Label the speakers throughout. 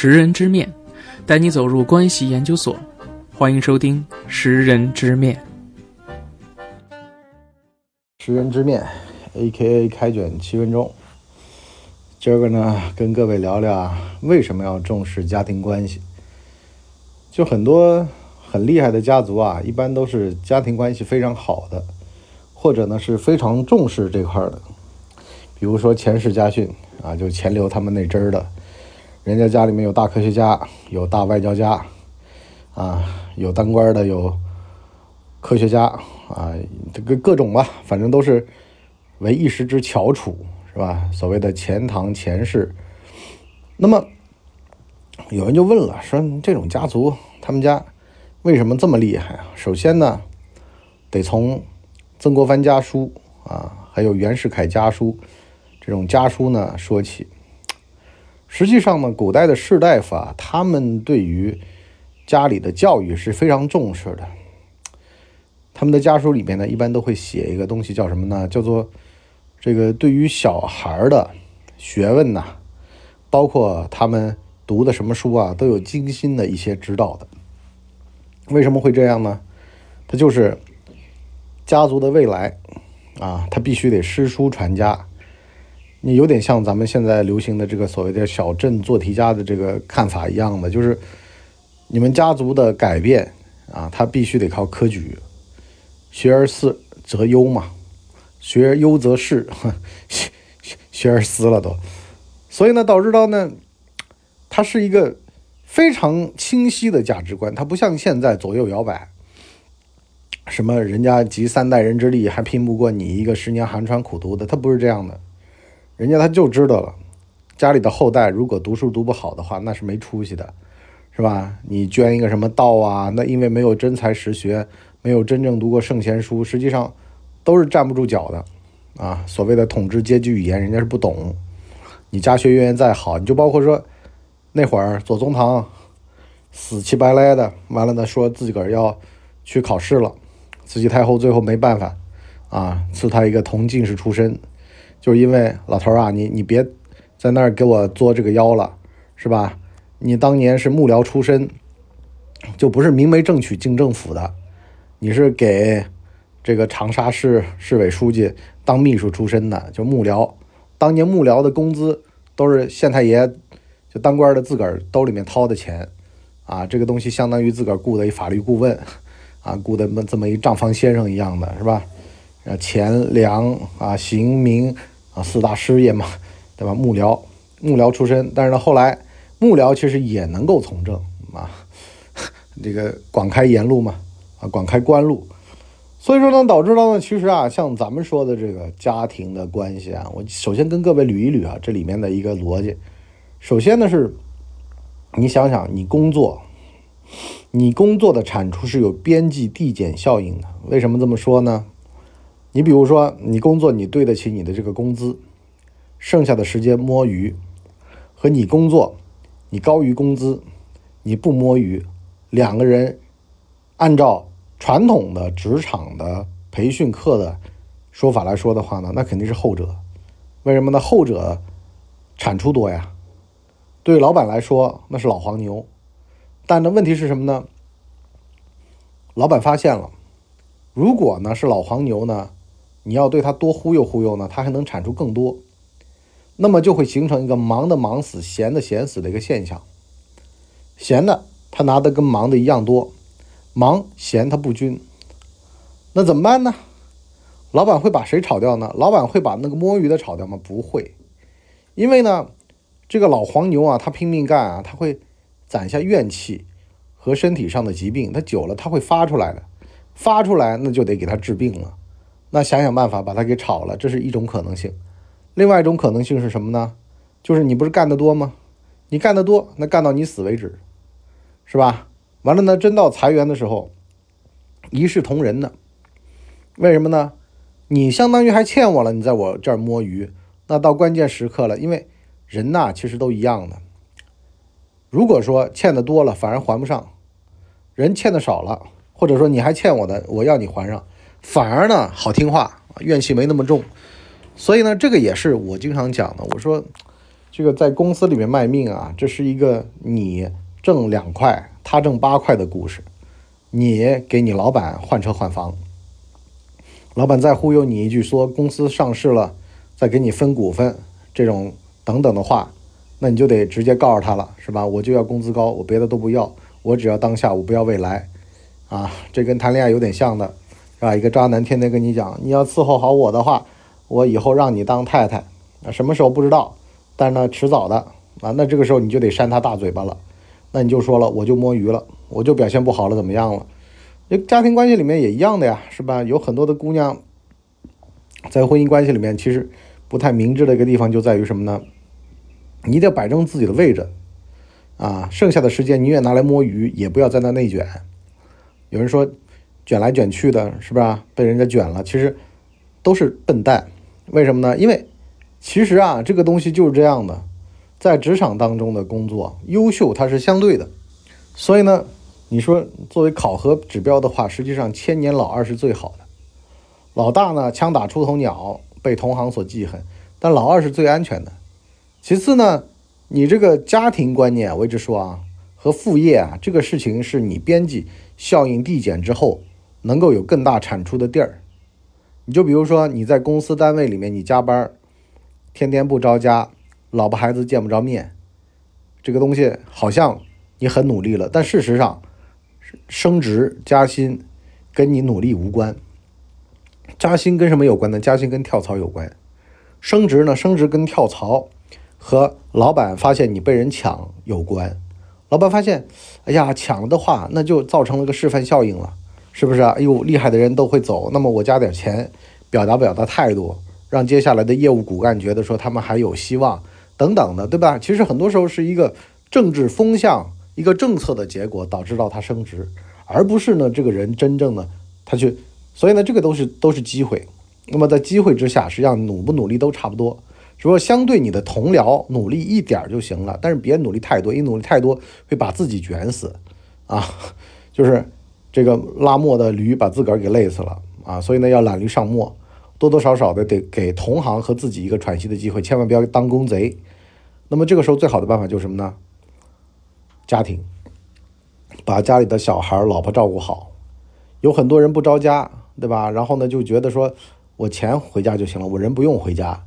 Speaker 1: 识人之面，带你走入关系研究所。欢迎收听《识人之面》。
Speaker 2: 识人之面，A.K.A. 开卷七分钟。今儿个呢，跟各位聊聊啊，为什么要重视家庭关系？就很多很厉害的家族啊，一般都是家庭关系非常好的，或者呢是非常重视这块的。比如说钱氏家训啊，就钱刘他们那支儿的。人家家里面有大科学家，有大外交家，啊，有当官的，有科学家，啊，这个各种吧，反正都是为一时之翘楚，是吧？所谓的钱塘钱氏。那么有人就问了，说这种家族，他们家为什么这么厉害啊？首先呢，得从曾国藩家书啊，还有袁世凯家书这种家书呢说起。实际上呢，古代的士大夫啊，他们对于家里的教育是非常重视的。他们的家书里面呢，一般都会写一个东西，叫什么呢？叫做这个对于小孩的学问呐，包括他们读的什么书啊，都有精心的一些指导的。为什么会这样呢？他就是家族的未来啊，他必须得诗书传家。你有点像咱们现在流行的这个所谓的小镇做题家的这个看法一样的，就是你们家族的改变啊，它必须得靠科举，学而思则优嘛，学而优则仕，学学而思了都。所以呢，导致到呢，它是一个非常清晰的价值观，它不像现在左右摇摆，什么人家集三代人之力还拼不过你一个十年寒窗苦读的，它不是这样的。人家他就知道了，家里的后代如果读书读不好的话，那是没出息的，是吧？你捐一个什么道啊？那因为没有真才实学，没有真正读过圣贤书，实际上都是站不住脚的啊！所谓的统治阶级语言，人家是不懂。你家学渊源再好，你就包括说那会儿左宗棠死乞白赖的，完了呢，说自己个儿要去考试了，慈禧太后最后没办法啊，赐他一个同进士出身。就是因为老头啊，你你别在那儿给我作这个妖了，是吧？你当年是幕僚出身，就不是明媒正娶进政府的，你是给这个长沙市市委书记当秘书出身的，就幕僚。当年幕僚的工资都是县太爷就当官的自个儿兜里面掏的钱啊，这个东西相当于自个儿雇的一法律顾问啊，雇的这么一账房先生一样的，是吧？啊，钱粮啊，刑名啊，四大师爷嘛，对吧？幕僚，幕僚出身，但是呢，后来幕僚其实也能够从政啊，这个广开言路嘛，啊，广开官路。所以说呢，导致到呢，其实啊，像咱们说的这个家庭的关系啊，我首先跟各位捋一捋啊，这里面的一个逻辑。首先呢是，你想想，你工作，你工作的产出是有边际递减效应的。为什么这么说呢？你比如说，你工作你对得起你的这个工资，剩下的时间摸鱼，和你工作你高于工资，你不摸鱼，两个人按照传统的职场的培训课的说法来说的话呢，那肯定是后者。为什么呢？后者产出多呀，对老板来说那是老黄牛，但呢问题是什么呢？老板发现了，如果呢是老黄牛呢？你要对他多忽悠忽悠呢，他还能产出更多，那么就会形成一个忙的忙死，闲的闲死的一个现象。闲的他拿的跟忙的一样多，忙闲他不均，那怎么办呢？老板会把谁炒掉呢？老板会把那个摸鱼的炒掉吗？不会，因为呢，这个老黄牛啊，他拼命干啊，他会攒下怨气和身体上的疾病，他久了他会发出来的，发出来那就得给他治病了。那想想办法把它给炒了，这是一种可能性。另外一种可能性是什么呢？就是你不是干得多吗？你干得多，那干到你死为止，是吧？完了呢，真到裁员的时候，一视同仁的。为什么呢？你相当于还欠我了，你在我这儿摸鱼。那到关键时刻了，因为人呐，其实都一样的。如果说欠的多了，反而还不上；人欠的少了，或者说你还欠我的，我要你还上。反而呢，好听话，怨气没那么重，所以呢，这个也是我经常讲的。我说，这个在公司里面卖命啊，这是一个你挣两块，他挣八块的故事。你给你老板换车换房，老板再忽悠你一句说公司上市了，再给你分股份，这种等等的话，那你就得直接告诉他了，是吧？我就要工资高，我别的都不要，我只要当下，我不要未来，啊，这跟谈恋爱有点像的，是吧？一个渣男天天跟你讲，你要伺候好我的话，我以后让你当太太，啊，什么时候不知道，但是呢，迟早的，啊，那这个时候你就得扇他大嘴巴了。那你就说了，我就摸鱼了，我就表现不好了，怎么样了？这家庭关系里面也一样的呀，是吧？有很多的姑娘在婚姻关系里面，其实不太明智的一个地方就在于什么呢？你得摆正自己的位置啊，剩下的时间宁愿拿来摸鱼，也不要在那内卷。有人说卷来卷去的，是不是被人家卷了？其实都是笨蛋。为什么呢？因为其实啊，这个东西就是这样的。在职场当中的工作，优秀它是相对的，所以呢，你说作为考核指标的话，实际上千年老二是最好的。老大呢，枪打出头鸟，被同行所记恨，但老二是最安全的。其次呢，你这个家庭观念，我一直说啊，和副业啊，这个事情是你边际效应递减之后能够有更大产出的地儿。你就比如说你在公司单位里面，你加班，天天不着家。老婆孩子见不着面，这个东西好像你很努力了，但事实上，升职加薪跟你努力无关。加薪跟什么有关呢？加薪跟跳槽有关。升职呢？升职跟跳槽和老板发现你被人抢有关。老板发现，哎呀，抢了的话，那就造成了个示范效应了，是不是啊？哎呦，厉害的人都会走，那么我加点钱，表达表达态度，让接下来的业务骨干觉得说他们还有希望。等等的，对吧？其实很多时候是一个政治风向、一个政策的结果导致到他升职，而不是呢这个人真正的他去。所以呢，这个都是都是机会。那么在机会之下，实际上努不努力都差不多，只不过相对你的同僚努力一点就行了，但是别努力太多，一努力太多会把自己卷死啊，就是这个拉磨的驴把自个儿给累死了啊。所以呢，要懒驴上磨。多多少少的得给同行和自己一个喘息的机会，千万不要当公贼。那么这个时候最好的办法就是什么呢？家庭，把家里的小孩、老婆照顾好。有很多人不着家，对吧？然后呢，就觉得说我钱回家就行了，我人不用回家。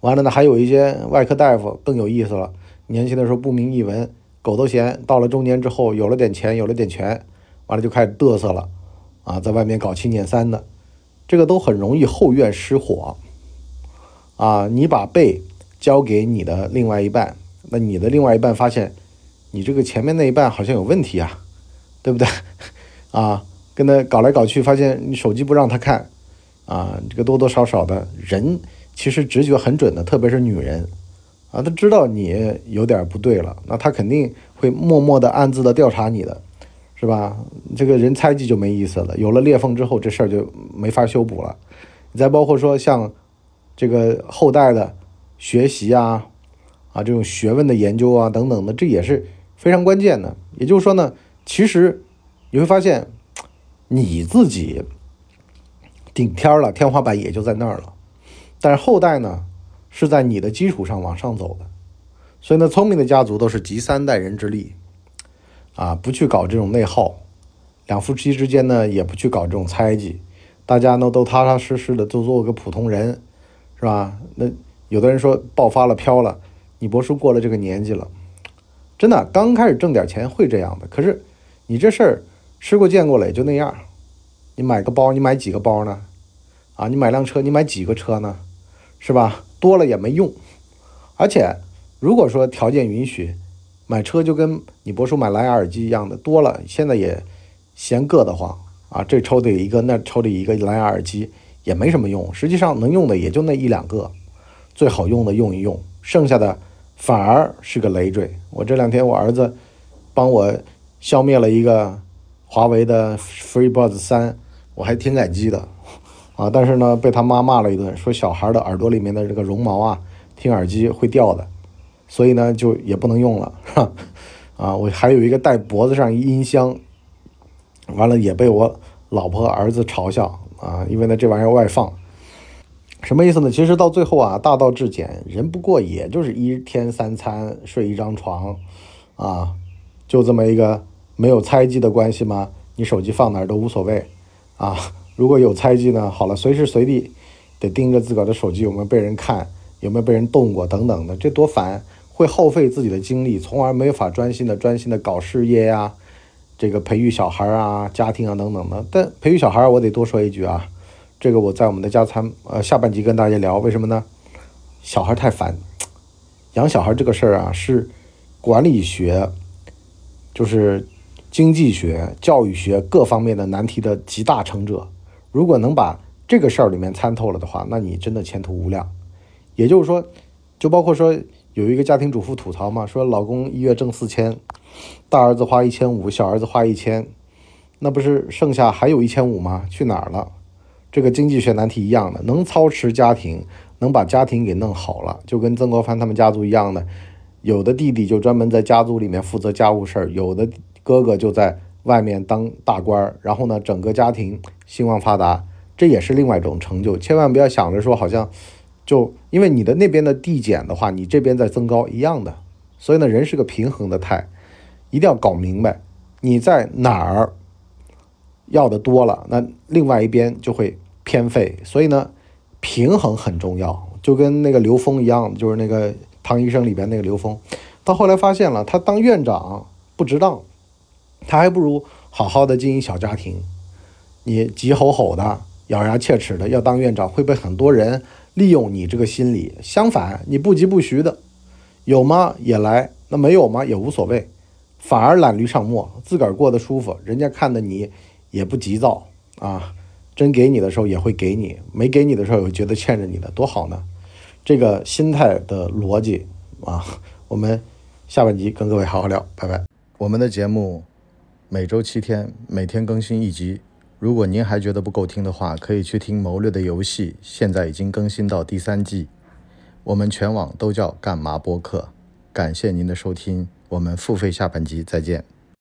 Speaker 2: 完了呢，还有一些外科大夫更有意思了，年轻的时候不明一文，狗都嫌。到了中年之后，有了点钱，有了点权，完了就开始嘚瑟了，啊，在外面搞七捻三的。这个都很容易后院失火，啊，你把背交给你的另外一半，那你的另外一半发现你这个前面那一半好像有问题啊，对不对？啊，跟他搞来搞去，发现你手机不让他看，啊，这个多多少少的人其实直觉很准的，特别是女人，啊，他知道你有点不对了，那他肯定会默默的暗自的调查你的。是吧？这个人猜忌就没意思了。有了裂缝之后，这事儿就没法修补了。你再包括说像这个后代的学习啊，啊这种学问的研究啊等等的，这也是非常关键的。也就是说呢，其实你会发现你自己顶天了，天花板也就在那儿了。但是后代呢，是在你的基础上往上走的。所以呢，聪明的家族都是集三代人之力。啊，不去搞这种内耗，两夫妻之间呢，也不去搞这种猜忌，大家呢都踏踏实实的，都做个普通人，是吧？那有的人说爆发了飘了，你博叔过了这个年纪了，真的刚开始挣点钱会这样的。可是你这事儿吃过见过了也就那样。你买个包，你买几个包呢？啊，你买辆车，你买几个车呢？是吧？多了也没用。而且如果说条件允许。买车就跟你博叔买蓝牙耳机一样的，多了现在也嫌硌得慌啊！这抽的一个，那抽的一个蓝牙耳机也没什么用，实际上能用的也就那一两个，最好用的用一用，剩下的反而是个累赘。我这两天我儿子帮我消灭了一个华为的 FreeBuds 三，我还挺感激的啊！但是呢，被他妈骂了一顿，说小孩的耳朵里面的这个绒毛啊，听耳机会掉的。所以呢，就也不能用了，是吧？啊，我还有一个戴脖子上音箱，完了也被我老婆儿子嘲笑啊，因为呢这玩意儿外放，什么意思呢？其实到最后啊，大道至简，人不过也就是一天三餐，睡一张床，啊，就这么一个没有猜忌的关系吗？你手机放哪儿都无所谓，啊，如果有猜忌呢，好了，随时随地得盯着自个儿的手机有没有被人看，有没有被人动过等等的，这多烦，会耗费自己的精力，从而没法专心的专心的搞事业呀，这个培育小孩啊、家庭啊等等的。但培育小孩，我得多说一句啊。这个我在我们的加餐呃下半集跟大家聊，为什么呢？小孩太烦，养小孩这个事儿啊是管理学，就是经济学、教育学各方面的难题的集大成者。如果能把这个事儿里面参透了的话，那你真的前途无量。也就是说，就包括说有一个家庭主妇吐槽嘛，说老公一月挣四千，大儿子花一千五，小儿子花一千，那不是剩下还有一千五吗？去哪儿了？这个经济学难题一样的，能操持家庭，能把家庭给弄好了，就跟曾国藩他们家族一样的，有的弟弟就专门在家族里面负责家务事儿，有的哥哥就在外面当大官儿，然后呢，整个家庭兴旺发达，这也是另外一种成就。千万不要想着说好像就因为你的那边的递减的话，你这边在增高一样的。所以呢，人是个平衡的态，一定要搞明白你在哪儿。要的多了，那另外一边就会偏废，所以呢，平衡很重要。就跟那个刘峰一样，就是那个唐医生里边那个刘峰，到后来发现了，他当院长不值当，他还不如好好的经营小家庭。你急吼吼的，咬牙切齿的要当院长，会被很多人利用你这个心理。相反，你不急不徐的，有吗也来，那没有吗也无所谓，反而懒驴上磨，自个儿过得舒服，人家看的你。也不急躁啊，真给你的时候也会给你，没给你的时候又觉得欠着你的，多好呢！这个心态的逻辑啊，我们下半集跟各位好好聊，拜拜。我们的节目每周七天，每天更新一集。如果您还觉得不够听的话，可以去听《谋略的游戏》，现在已经更新到第三季。我们全网都叫干嘛播客。感谢您的收听，我们付费下半集再见。